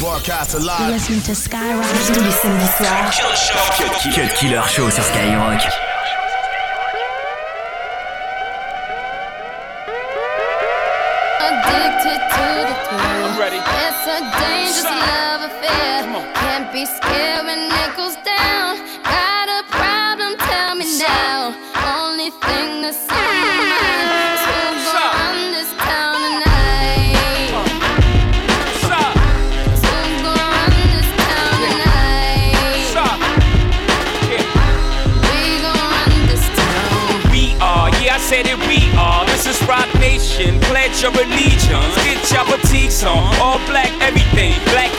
Broadcast live. Listen to Skyrock tous les samedis soirs. Cut Killer Show sur Skyrock. Addicted to the thrill. It's a dangerous love affair. Can't be scared when it goes down. Got a problem? Tell me now. Only thing that's Nation. Pledge your allegiance. Get your boutiques on. All black, everything.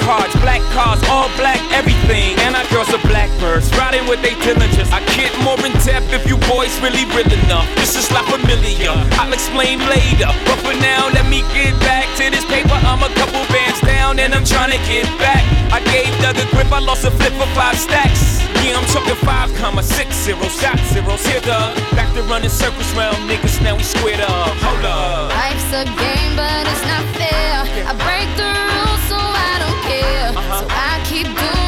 Cards, black cars, all black, everything. And our girls are blackbirds, riding with their diligence. I get more in depth if you boys really real enough. This is La Familia. I'll explain later. But for now, let me get back to this paper. I'm a couple bands down and I'm trying to get back. I gave Doug a grip, I lost a flip for five stacks. Yeah, I'm talking five comma six zero shot zeros. Here, Doug. Back to running circles round niggas, now we squared up. Hold up. Life's a game, but it's not fair. I break the keep doing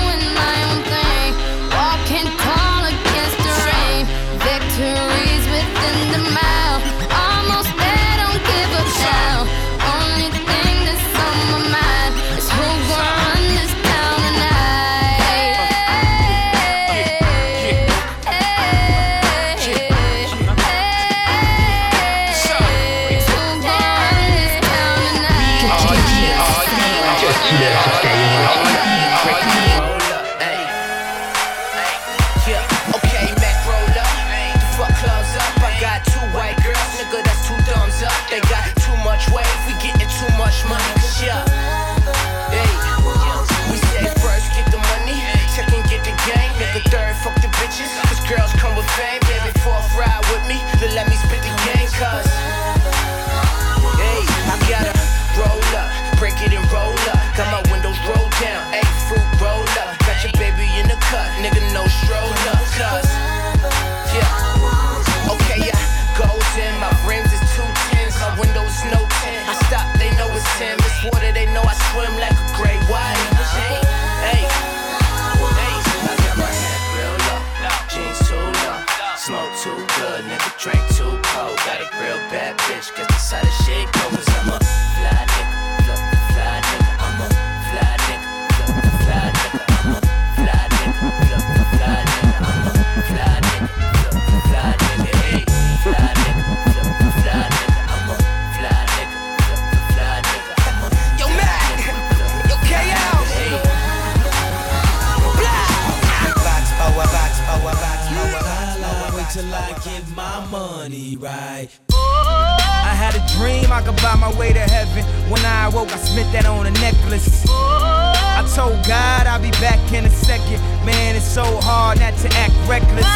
so hard not to act reckless.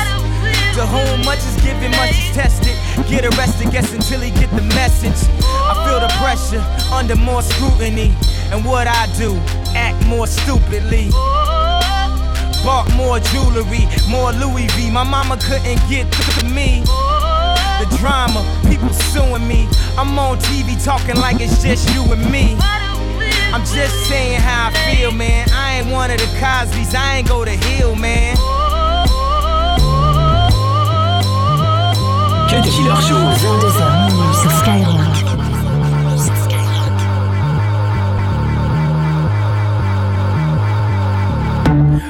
To whom much is given, much is tested. Get arrested, guess until he get the message. I feel the pressure under more scrutiny. And what I do, act more stupidly. Bought more jewelry, more Louis V. My mama couldn't get to me. The drama, people suing me. I'm on TV talking like it's just you and me. I'm just saying how I feel, man. I ain't one of the Cosby's, I ain't go to Hillman. Cut Killer Show. 22h minuit sur Skyrock.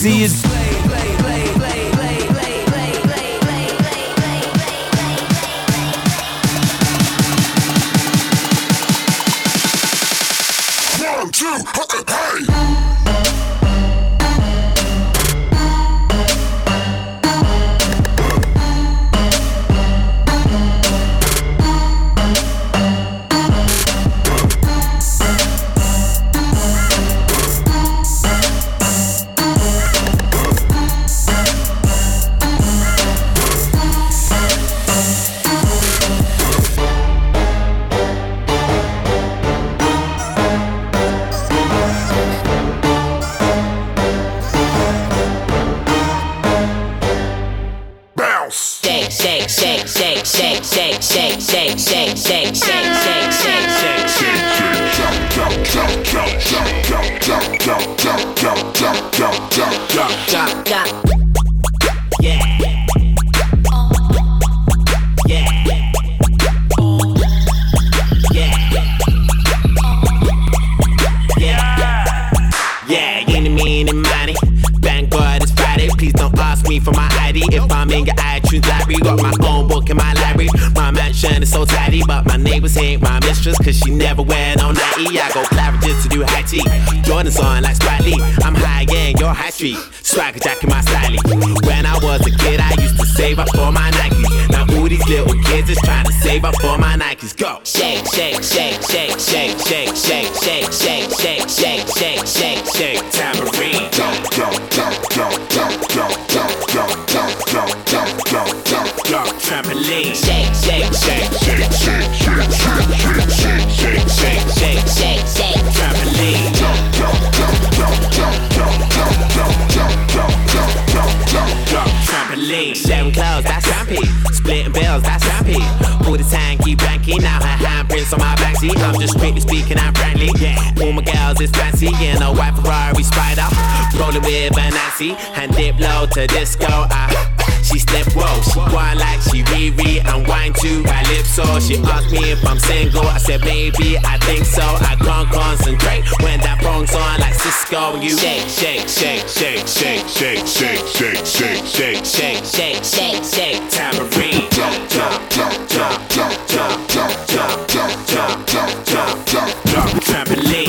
See, it's One, two, hey! Your iTunes library, got my own book in my library. My mansion is so tidy, but my neighbors hate my mistress, cause she never wear no nighty. I go Claridge's to do high tea. Jordan's on like Spike Lee. I'm high end, you're high street. Swagger jacket my style. When I was a kid, I used to save up for my Nikes. Now all these little kids is trying to save up for my Nikes. Go! Shake, shake, shake, shake, shake, shake, shake, shake, shake, shake, shake, shake, shake, shake, tambourine. Drop, drop, drop, drop, drop, drop, Trampoline. Shake, shake, shake, Shake, shake, shake, shake, shake, shake, shake, shake. shake, shake, trampoline. Drop, drop, drop, drop, drop, drop, drop, drop, drop, drop, drop, drop, drop, drop. trampoline. Sharing clothes, that's rampy. Splitting bills, that's rampy. All the time, keep banking. Now her handprints on my backseat. I'm just strictly speaking, I'm friendly. All my girls is fancy in a white Ferrari Spider. Rolling with a Nancy and dip low to disco. Ah. She slip, whoa, she whine like she Riri and wine to Calypso. She asked me if I'm single, I said maybe, I think so. I can't concentrate when that phone's on like Cisco. You shake, shake, shake, shake, shake, shake, shake, shake, shake, shake, shake, shake, shake, shake, tambourine. Drop, drop, drop, drop, drop, drop, drop, drop, drop, drop, drop, drop, drop. Trampoline.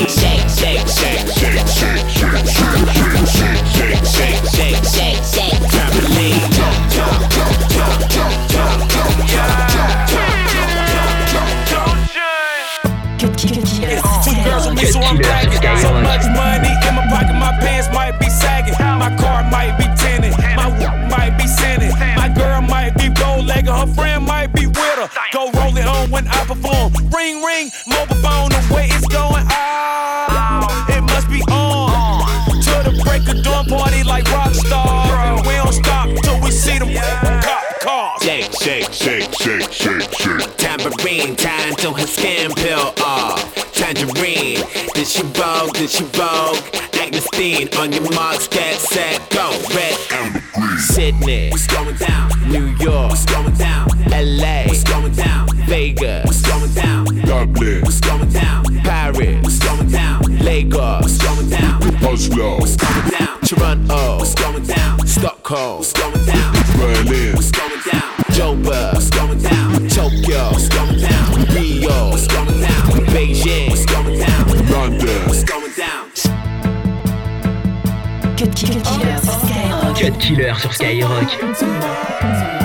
Shake, shake, Shake, shake, tambourine, time till her skin peel off. Tangerine, did she vogue, did she vogue? Agnesteen, on your marks, get set, go. Red, Sydney, what's going down? New York, what's going down? LA, what's going down? Vegas, what's going down? Dublin, What's going down? Paris, what's going down? Lagos, what's going down? Oslo, What's going down? Toronto, what's going down? Stockholm, what's going down? Sur Skyrock.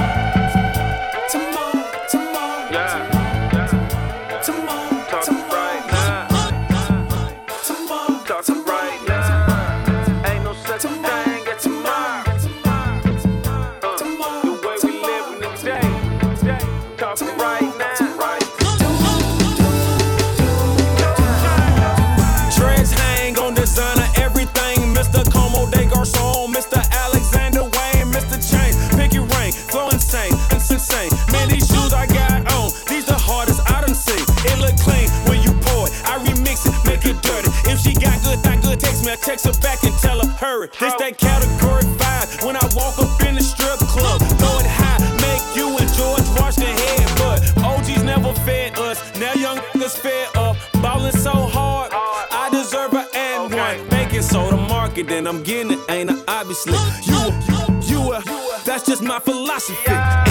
Then I'm getting it, ain't I? Obviously, you, a- you, a, uh, that's just my philosophy.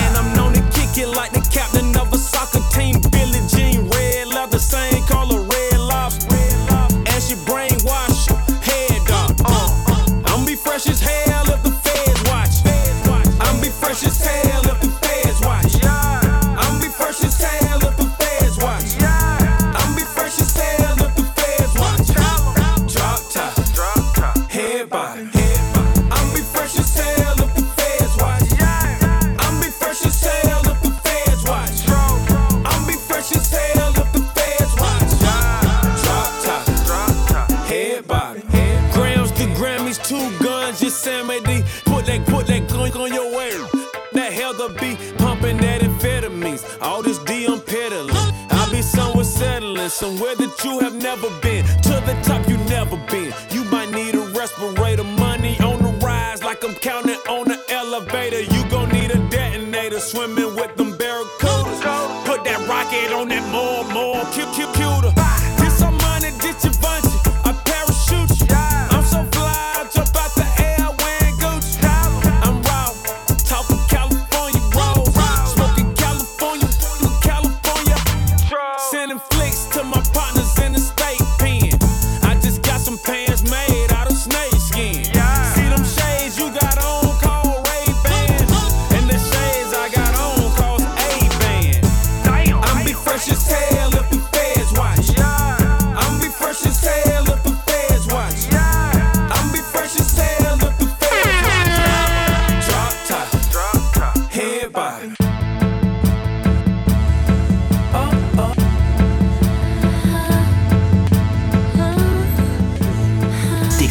rocket on that more, more, cute, cute, cuter.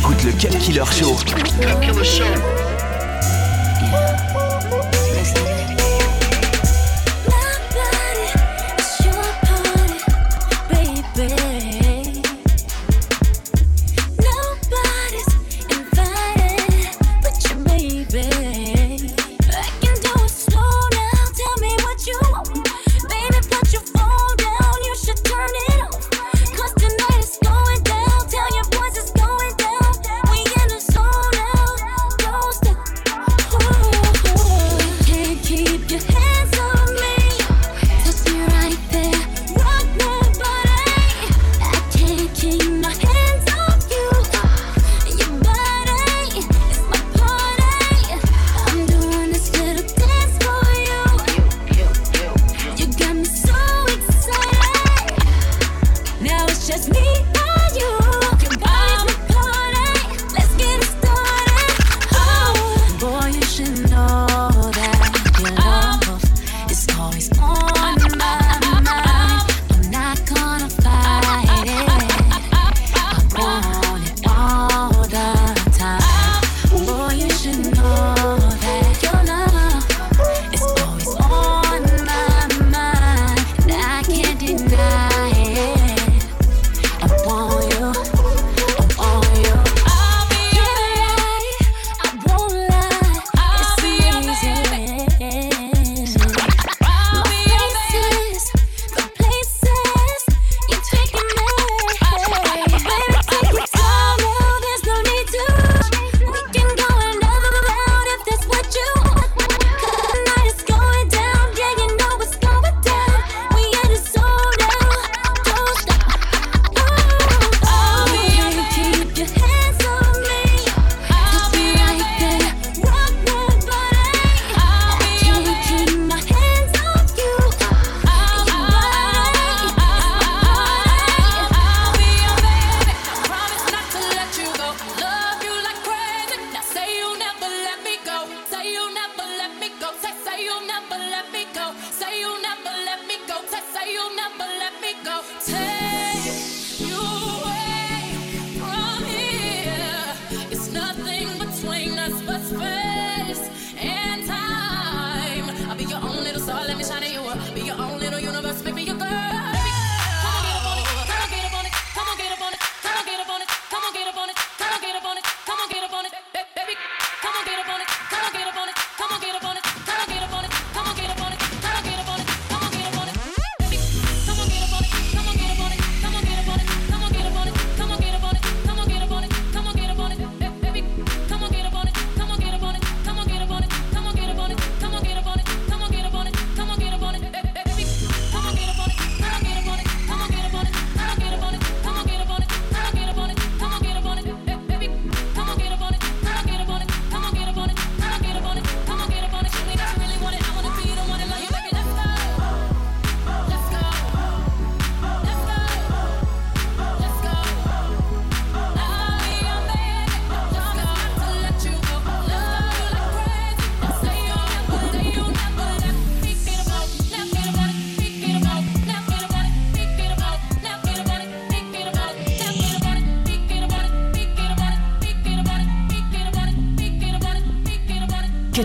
écoutes le Cut Killer Killer Show.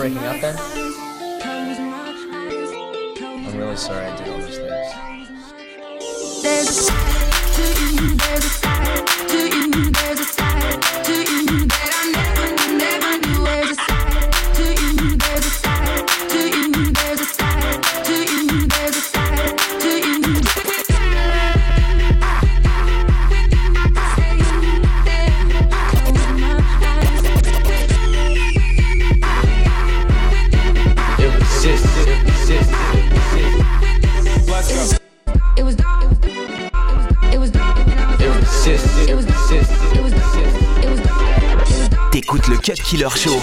breaking up then? I'm really sorry I did all those things. T'écoutes le Cut Killer Killer Show.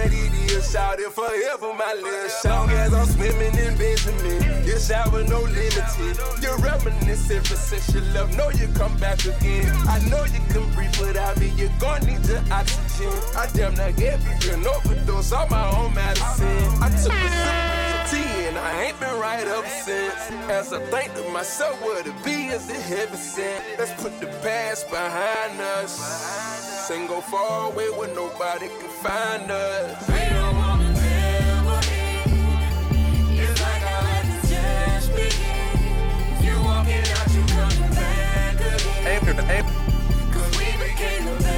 What it is, shout it forever, my little song. As I'm swimming in Benjamin, shout with no limited. You're reminiscing for you love, know you come back again. I know you can breathe without me, you're gonna need your oxygen. I damn near gave you an overdose on my own medicine. I took a sip of tea and I ain't been right up since. As I think to myself, what it be is it heaven sent. Let's put the past behind us. And go far away where nobody can find us. We don't wanna never end. It's like our life is just beginning. You walking out, you coming back again. Cause we became the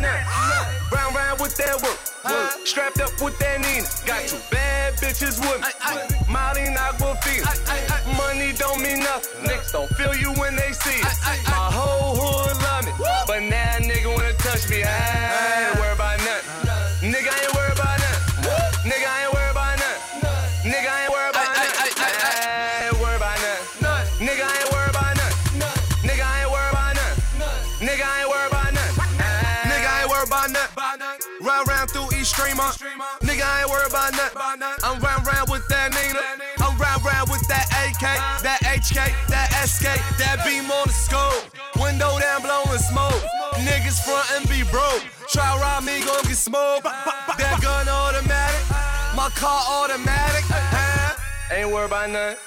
nothing. Round round with that work. work. Strapped up with that Nina. Got two bad bitches with me. Molly. Money don't mean nothing. Niggas don't feel you when they see it. My whole hood through East Streamer. Nigga, I ain't worried about nothing. I'm round round with that Nina. I'm round round with that AK, that HK, that SK, that beam on the scope. Window down blowing smoke. Niggas front and be broke. Try rob me, gon' get smoked. That gun automatic. My car automatic. Ain't worried about nothing.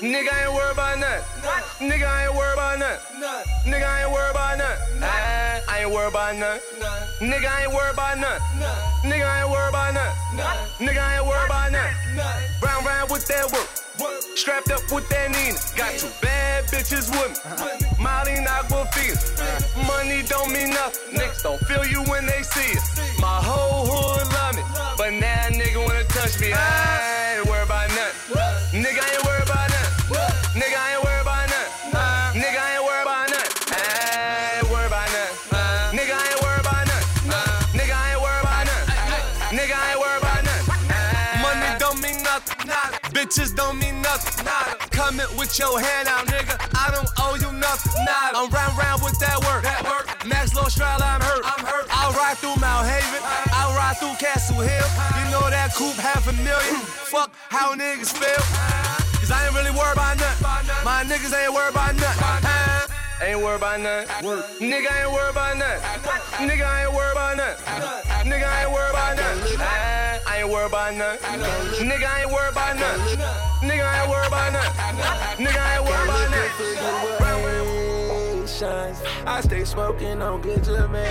Nigga ain't worried about nothing. Nigga ain't worried about nothing. Nigga ain't worried about nothing. I ain't worried about nothing. Nigga ain't worried about nothing. Nigga ain't worried about nothing. Nigga ain't worried about nothing. Round round with that work. Strapped up with that Nina. Got two bad bitches with me. Molly Aquafina. Money don't mean nothing. Niggas don't feel you when they see With your hand out, nigga. I don't owe you nothing. Nah, I'm round round with that work. Max Low Stroud, I'm hurt. I'm hurt. I'll ride through Mott Haven. I'll ride through Castle Hill. You know that coupe half a million. Fuck how niggas feel. Cause I ain't really worried about nothing. My niggas ain't worried about nothing. Ain't worried about nothing. Nigga ain't worried about nothing. Nigga ain't worried about nothing. Nigga ain't worried about nothing. I I ain't worried about nothing. Nigga ain't worried about nothing. Nigga ain't worried about nothing. I stay smoking on good Jamaican. I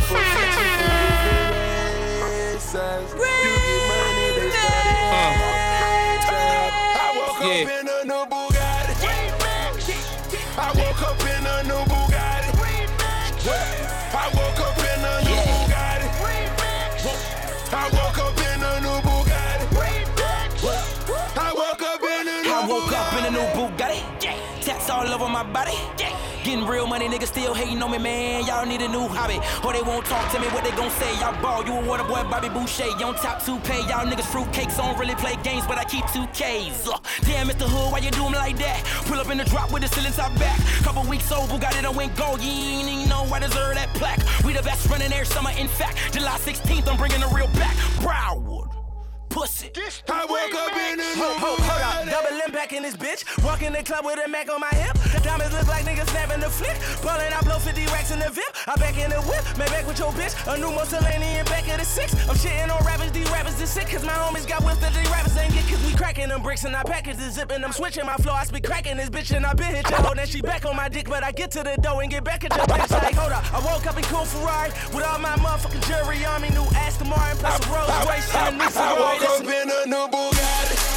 fuck with you for the You get money, they started. I woke up in a new Bugatti. I woke up in a new Bugatti. I woke Tats all over my body. Yeah. Getting real money, niggas still hating on me, man. Y'all need a new hobby. Or they won't talk to me, what they gon' say? Y'all ball, you a water boy, Bobby Boucher. You on top 2K, y'all niggas fruitcakes. I don't really play games, but I keep 2Ks. Ugh. Damn, Mr. Hood, why you do 'em like that? Pull up in the drop with the ceiling top back. Couple weeks old, it done went gold. You ain't even know I deserve that plaque. We the best running air summer, in fact. July 16th, I'm bringing the real back. Broward. Pussy. I woke up in a new Hold, hold up, double impact in this bitch. Walk in the club with a Mac on my hip. Diamonds look like niggas snapping the flick. Ballin', I blow 50 racks in the VIP. I back in the whip, man back with your bitch. A new Mussolini in back of the six. I'm shitting on rappers, these rappers is sick. Cause my homies got whipped that these rappers ain't get. Cause we cracking them bricks and I package the zip and I'm switching my flow. I speak cracking this bitch and I been hit your hoe. Then she back on my dick, but I get to the dough and get back at your bitch. Like, hold up, I woke up in cool Ferrari with all my motherfucking jewelry on me. New Aston Martin plus a Rolls Royce and a new I Ferrari. woke up in a new Bugatti.